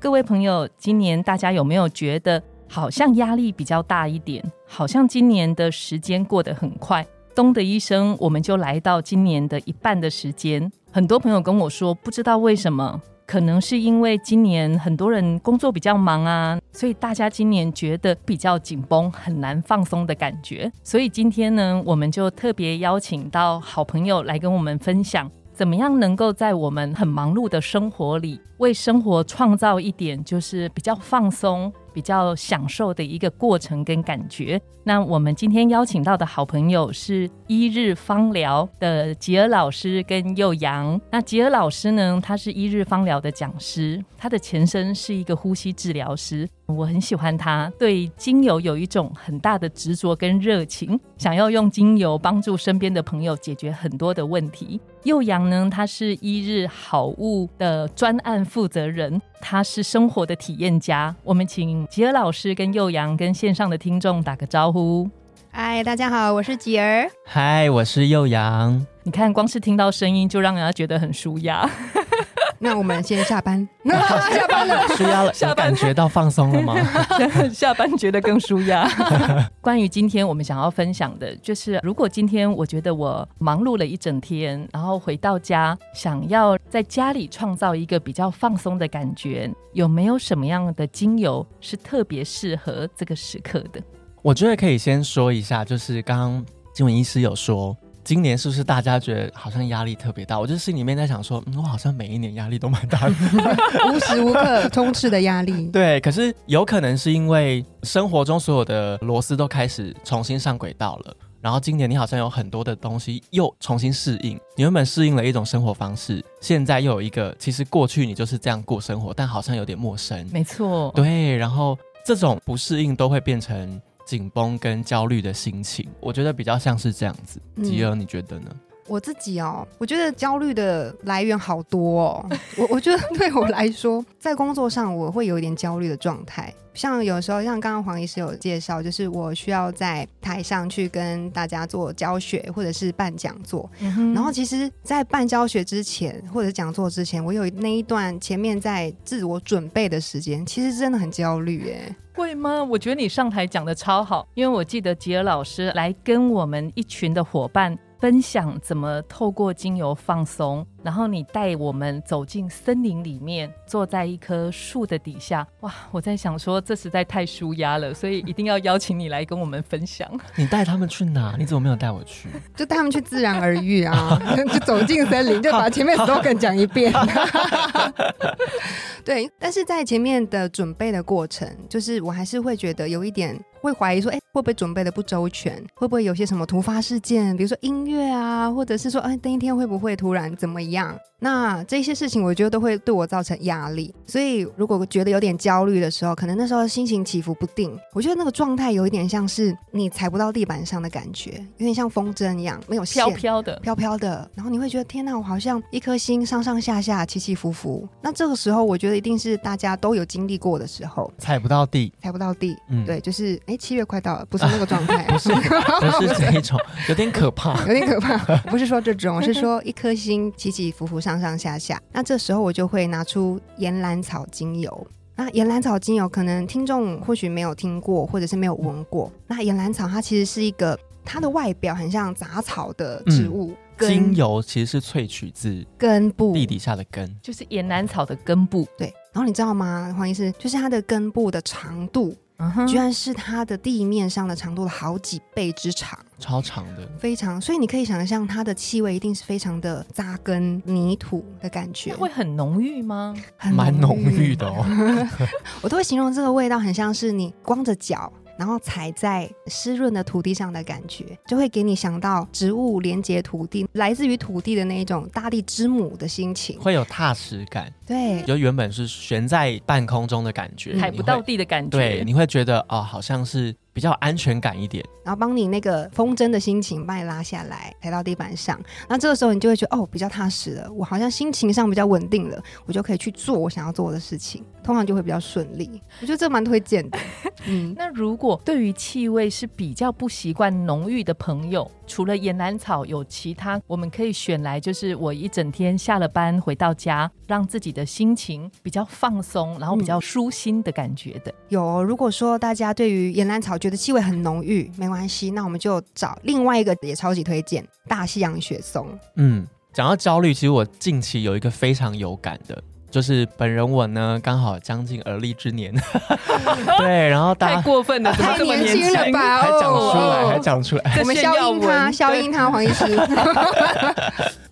各位朋友，今年大家有没有觉得？好像压力比较大一点，好像今年的时间过得很快，咚的一声，我们就来到今年的一半的时间。很多朋友跟我说，不知道为什么，可能是因为今年很多人工作比较忙啊，所以大家今年觉得比较紧绷，很难放松的感觉。所以今天呢，我们就特别邀请到好朋友来跟我们分享。怎么样能够在我们很忙碌的生活里，为生活创造一点就是比较放松、比较享受的一个过程跟感觉？那我们今天邀请到的好朋友是一日芳疗的吉尔老师跟幼阳。那吉尔老师呢，他是一日芳疗的讲师，他的前身是一个呼吸治疗师。我很喜欢他，对精油有一种很大的执着跟热情，想要用精油帮助身边的朋友解决很多的问题。幼阳呢，他是一日好物的专案负责人，他是生活的体验家。我们请吉尔老师跟幼阳跟线上的听众打个招呼。嗨，大家好，我是吉儿。嗨，我是幼阳。你看，光是听到声音就让人家觉得很舒压。那我们先下班，下班了，舒压了，下班感觉到放松了吗？下班觉得更舒压。关于今天我们想要分享的，就是如果今天我觉得我忙碌了一整天，然后回到家，想要在家里创造一个比较放松的感觉，有没有什么样的精油是特别适合这个时刻的？我觉得可以先说一下，就是刚刚金文医师有说。今年是不是大家觉得好像压力特别大？我就心里面在想说，嗯我好像每一年压力都蛮大的，无时无刻 充斥的压力。对，可是有可能是因为生活中所有的螺丝都开始重新上轨道了，然后今年你好像有很多的东西又重新适应。你原本适应了一种生活方式，现在又有一个，其实过去你就是这样过生活，但好像有点陌生。没错，对，然后这种不适应都会变成。紧绷跟焦虑的心情，我觉得比较像是这样子。吉尔，你觉得呢？我自己哦，我觉得焦虑的来源好多哦。我 我觉得对我来说，在工作上我会有一点焦虑的状态。像有时候，像刚刚黄医师有介绍，就是我需要在台上去跟大家做教学，或者是办讲座。然后，其实，在办教学之前，或者讲座之前，我有那一段前面在自我准备的时间，其实真的很焦虑。哎，会吗？我觉得你上台讲的超好，因为我记得吉尔老师来跟我们一群的伙伴。分享怎么透过精油放松，然后你带我们走进森林里面，坐在一棵树的底下。哇，我在想说，这实在太舒压了，所以一定要邀请你来跟我们分享。你带他们去哪？你怎么没有带我去？就带他们去自然而愈啊！就走进森林，就把前面 slogan 讲一遍。对，但是在前面的准备的过程，就是我还是会觉得有一点。会怀疑说，哎，会不会准备的不周全？会不会有些什么突发事件？比如说音乐啊，或者是说，哎，那一天会不会突然怎么样？那这些事情，我觉得都会对我造成压力。所以，如果觉得有点焦虑的时候，可能那时候心情起伏不定。我觉得那个状态有一点像是你踩不到地板上的感觉，有点像风筝一样，没有飘飘的，飘飘的。然后你会觉得，天哪，我好像一颗心上上下下起起伏伏。那这个时候，我觉得一定是大家都有经历过的时候，踩不到地，踩不到地。嗯，对，就是。哎，七月快到了，不是那个状态，不是 不是这一种，有点可怕，有点可怕。不是说这种，是说一颗心起起伏伏，上上下下。那这时候我就会拿出岩兰草精油。那岩兰草精油可能听众或许没有听过，或者是没有闻过。那岩兰草它其实是一个，它的外表很像杂草的植物。精油其实是萃取自根部地底下的根，就是岩兰草的根部。对，然后你知道吗，黄医师，就是它的根部的长度。居然是它的地面上的长度的好几倍之长，超长的，非常。所以你可以想象，它的气味一定是非常的扎根泥土的感觉。会很浓郁吗？蛮浓郁的哦。我都会形容这个味道很像是你光着脚，然后踩在湿润的土地上的感觉，就会给你想到植物连接土地，来自于土地的那一种大地之母的心情。会有踏实感，对，就原本是悬在半空中的感觉，踩不到地的感觉。对，你会觉得哦，好像是比较有安全感一点。然后帮你那个风筝的心情把你拉下来，抬到地板上。那这个时候你就会觉得哦，比较踏实了，我好像心情上比较稳定了，我就可以去做我想要做的事情，通常就会比较顺利。我觉得这蛮推荐的。嗯，那如果对于气味是比较不习惯浓郁的朋友，除了岩兰草，有其他我们可以选来，就是我一整天下了班回到家，让自己的心情比较放松，然后比较舒心的感觉的。有哦。如果说大家对于岩兰草觉得气味很浓郁，没关系，那我们就找另外一个也超级推荐大西洋雪松。嗯，讲到焦虑，其实我近期有一个非常有感的，就是本人我呢刚好将近而立之年，对，然后大太家过分了，怎么这么太年轻了吧还讲出来，哦还讲出来。我们消音他，消音他，黄医师。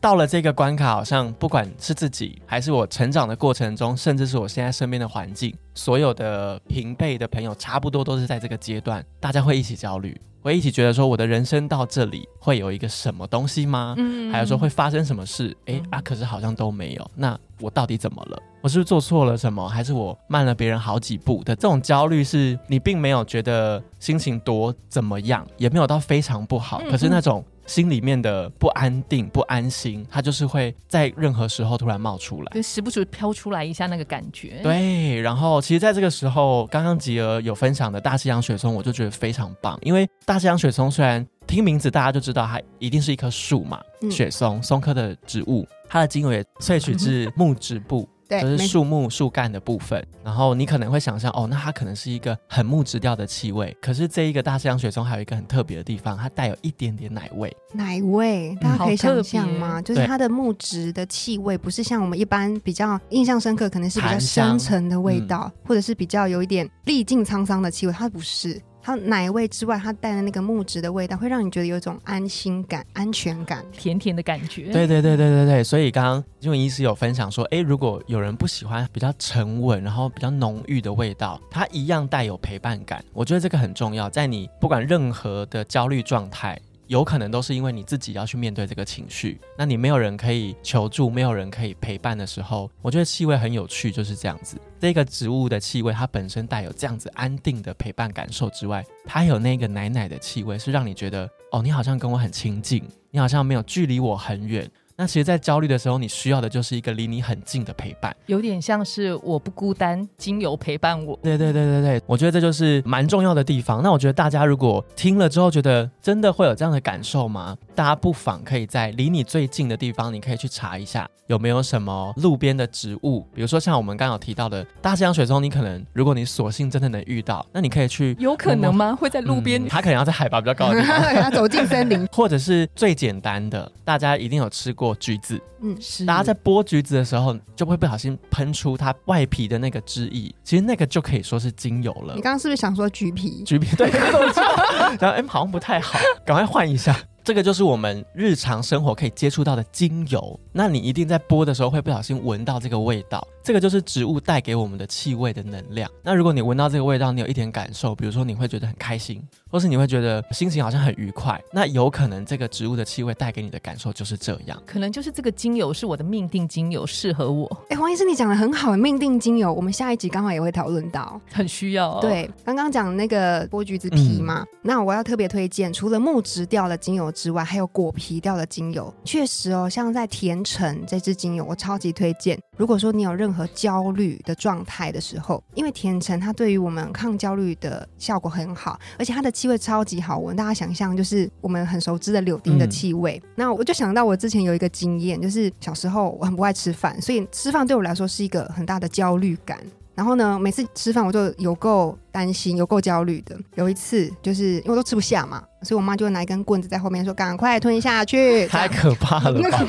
到了这个关卡，好像不管是自己，还是我成长的过程中，甚至是我现在身边的环境，所有的平辈的朋友，差不多都是在这个阶段，大家会一起焦虑，会一起觉得说，我的人生到这里会有一个什么东西吗？嗯还有说会发生什么事？诶啊，可是好像都没有。那我到底怎么了？我是不是做错了什么？还是我慢了别人好几步的这种焦虑，是你并没有觉得心情多怎么样，也没有到非常不好，嗯可是那种心里面的不安定、不安心，它就是会在任何时候突然冒出来。就时不时飘出来一下那个感觉。，对，然后其实在这个时候，刚刚吉儿有分享的大西洋雪松，我就觉得非常棒，因为大西洋雪松虽然听名字大家就知道它一定是一棵树嘛，嗯雪松松科的植物，它的精油也萃取自 木质部。对，就是树木树干的部分，然后你可能会想象，哦，那它可能是一个很木质调的气味。可是这一个大西洋雪松还有一个很特别的地方，它带有一点点奶味。奶味，大家可以想象别吗？就是它的木质的气味，不是像我们一般比较印象深刻，可能是比较深沉的味嗯道，或者是比较有一点历尽沧桑的气味，它不是。它奶味之外，它带的那个木质的味道，会让你觉得有一种安心感、安全感。甜甜的感觉。对对对对对对，所以刚刚因为医师有分享说，哎，如果有人不喜欢比较沉稳，然后比较浓郁的味道，它一样带有陪伴感。我觉得这个很重要，在你不管任何的焦虑状态。有可能都是因为你自己要去面对这个情绪，那你没有人可以求助，没有人可以陪伴的时候，我觉得气味很有趣，就是这样子。这个植物的气味，它本身带有这样子安定的陪伴感受之外，它有那个奶奶的气味，是让你觉得哦，你好像跟我很亲近，你好像没有距离我很远。那其实，在焦虑的时候，你需要的就是一个离你很近的陪伴。有点像是我不孤单，精油陪伴我。对对对对对，我觉得这就是蛮重要的地方。那我觉得大家如果听了之后觉得真的会有这样的感受吗？大家不妨可以在离你最近的地方，你可以去查一下有没有什么路边的植物，比如说像我们刚刚有提到的大西洋水松，你可能如果你索性真的能遇到，那你可以去有可能吗？会在路边嗯它可能要在海拔比较高的地方。要走进森林，或者是最简单的，大家一定有吃过橘子，嗯，是大家在剥橘子的时候，就会不小心喷出它外皮的那个汁液，其实那个就可以说是精油了你。刚刚是不是想说橘皮？橘皮对，然后哎、好像不太好，赶快换一下。这个就是我们日常生活可以接触到的精油，那你一定在剥的时候会不小心闻到这个味道，这个就是植物带给我们的气味的能量。那如果你闻到这个味道，你有一点感受，比如说你会觉得很开心，或是你会觉得心情好像很愉快，那有可能这个植物的气味带给你的感受就是这样。可能就是这个精油是我的命定精油，适合我，哎，黄医师，你讲的很好，命定精油，我们下一集刚好也会讨论到。很需要、哦。，对，刚刚讲那个剥橘子皮嘛，嗯那我要特别推荐，除了木质调的精油之外，还有果皮调的精油。确实哦，像在甜橙这支精油，我超级推荐。如果说你有任何焦虑的状态的时候，因为甜橙它对于我们抗焦虑的效果很好，而且它的气味超级好闻。大家想象就是我们很熟知的柳丁的嗯气味。那我就想到我之前有一个经验，就是小时候我很不爱吃饭，所以吃饭对我来说是一个很大的焦虑感。然后呢，每次吃饭我就有够担心，有够焦虑的。有一次就是因为我都吃不下嘛，所以我妈就拿一根棍子在后面说：“赶快吞下去。”太可怕了吧！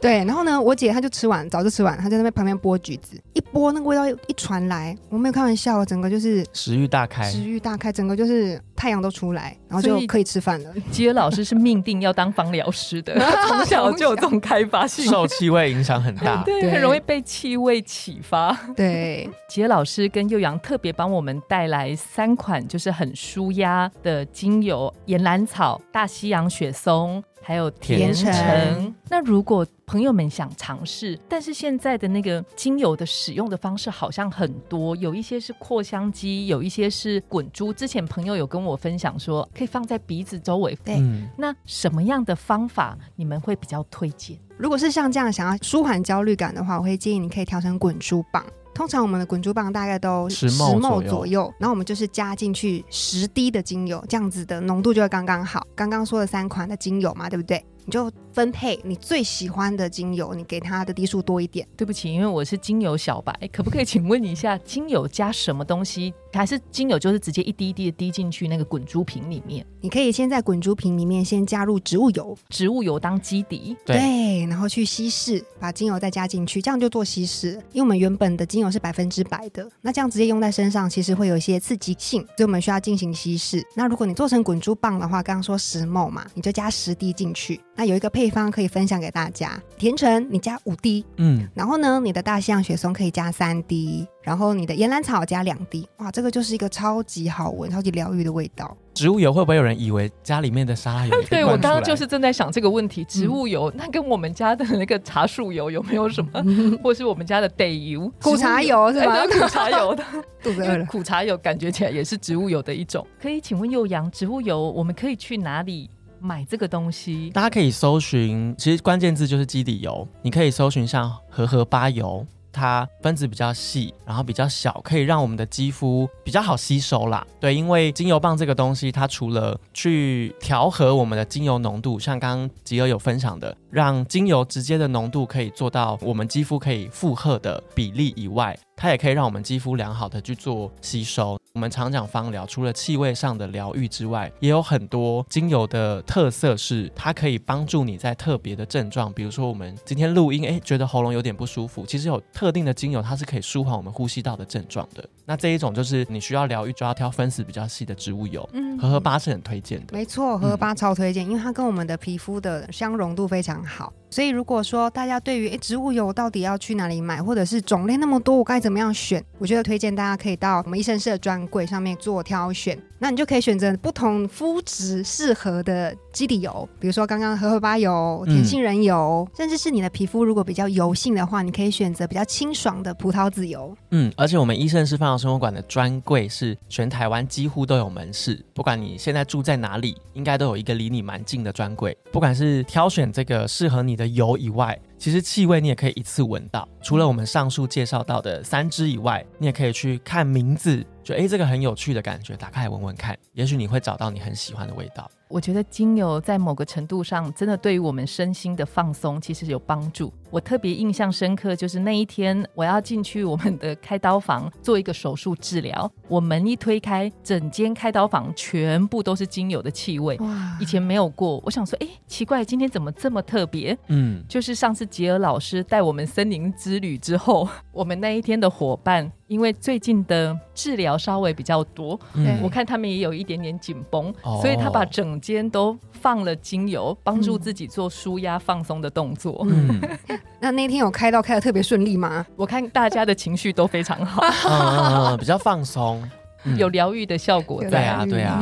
对，然后呢，我姐她就吃完，早就吃完，她在那边旁边剥橘子，一剥那个味道一传来，我没有开玩笑，整个就是食欲大开，食欲大开，整个就是太阳都出来，然后就可以吃饭了。吉尔老师是命定要当芳疗师的，从小就有这种开发性。受气味影响很大。对，对很容易被气味启发。对，杰老师跟幼阳特别帮我们带带来三款就是很舒压的精油：岩兰草、大西洋雪松。还有甜橙。那如果朋友们想尝试，但是现在的那个精油的使用的方式好像很多，有一些是扩香机，有一些是滚珠。之前朋友有跟我分享说，可以放在鼻子周围。对，那什么样的方法你们会比较推荐？如果是像这样想要舒缓焦虑感的话，我会建议你可以调成滚珠棒。通常我们的滚珠棒大概都十毫左右，然后我们就是加进去十滴的精油，这样子的浓度就会刚刚好。刚刚说的三款的精油嘛，对不对？你就分配你最喜欢的精油，你给它的滴数多一点。对不起，因为我是精油小白，可不可以请问一下，精油加什么东西？还是精油就是直接一滴一滴的滴进去那个滚珠瓶里面？你可以先在滚珠瓶里面先加入植物油，植物油当基底，对，然后去稀释，把精油再加进去，这样就做稀释。因为我们原本的精油是百分之百的，那这样直接用在身上，其实会有一些刺激性，所以我们需要进行稀释。那如果你做成滚珠棒的话，刚刚说十某嘛，你就加十滴进去。那有一个配方可以分享给大家，甜橙你加五滴，嗯，然后呢，你的大西洋雪松可以加三滴，然后你的岩兰草加两滴，哇，这个就是一个超级好闻、超级疗愈的味道。植物油会不会有人以为家里面的沙拉油？对我刚刚就是正在想这个问题，植物油那跟我们家的那个茶树油有没有什么，或是我们家的得油、苦茶油是吧？苦茶油的，肚子饿了。苦茶油感觉起来也是植物油的一种。可以请问幼阳，植物油我们可以去哪里？买这个东西，大家可以搜寻，其实关键字就是基底油。你可以搜寻像荷荷巴油，它分子比较细，然后比较小，可以让我们的肌肤比较好吸收啦。对，因为精油棒这个东西，它除了去调和我们的精油浓度，像刚刚吉儿有分享的，让精油直接的浓度可以做到我们肌肤可以负荷的比例以外。它也可以让我们肌肤良好的去做吸收。我们常讲芳疗，除了气味上的疗愈之外，也有很多精油的特色是它可以帮助你在特别的症状，比如说我们今天录音，哎，觉得喉咙有点不舒服，其实有特定的精油，它是可以舒缓我们呼吸道的症状的。那这一种就是你需要疗愈，就要挑分子比较细的植物油。嗯，荷荷巴是很推荐的。没错，荷荷巴超推荐，因为它跟我们的皮肤的相容度非常好。所以如果说大家对于诶植物油到底要去哪里买，或者是种类那么多，我该怎么样选？我觉得推荐大家可以到我们医生室的专柜上面做挑选。那你就可以选择不同肤质适合的基底油，比如说刚刚荷荷巴油、甜杏仁油，甚至是你的皮肤如果比较油性的话，你可以选择比较清爽的葡萄籽油。嗯，而且我们医生是放疗生活馆的专柜是全台湾几乎都有门市，不管你现在住在哪里，应该都有一个离你蛮近的专柜。不管是挑选这个适合你的油以外，其实气味你也可以一次闻到。除了我们上述介绍到的三支以外，你也可以去看名字。就哎，这个很有趣的感觉，打开来闻闻看，也许你会找到你很喜欢的味道。我觉得精油在某个程度上，真的对于我们身心的放松其实有帮助。我特别印象深刻，就是那一天我要进去我们的开刀房做一个手术治疗，我门一推开，整间开刀房全部都是精油的气味，哇，以前没有过。我想说，哎，奇怪，今天怎么这么特别？嗯，就是上次吉尔老师带我们森林之旅之后，我们那一天的伙伴，因为最近的治疗稍微比较多，我看他们也有一点点紧绷，所以他把整间都放了精油，帮助自己做舒压放松的动作。嗯，那那天有开到开的特别顺利吗？我看大家的情绪都非常好，比较放松。有疗愈的效果，在啊，对啊。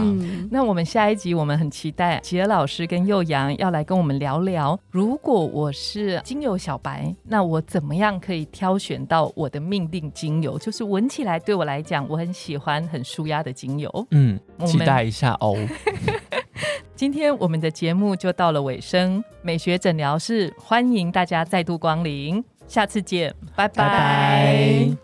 那我们下一集，我们很期待吉尔老师跟幼阳要来跟我们聊聊，如果我是精油小白，那我怎么样可以挑选到我的命定精油？就是闻起来对我来讲，我很喜欢很舒压的精油。嗯，期待一下哦。今天我们的节目就到了尾声，美学诊疗室欢迎大家再度光临，下次见，拜拜。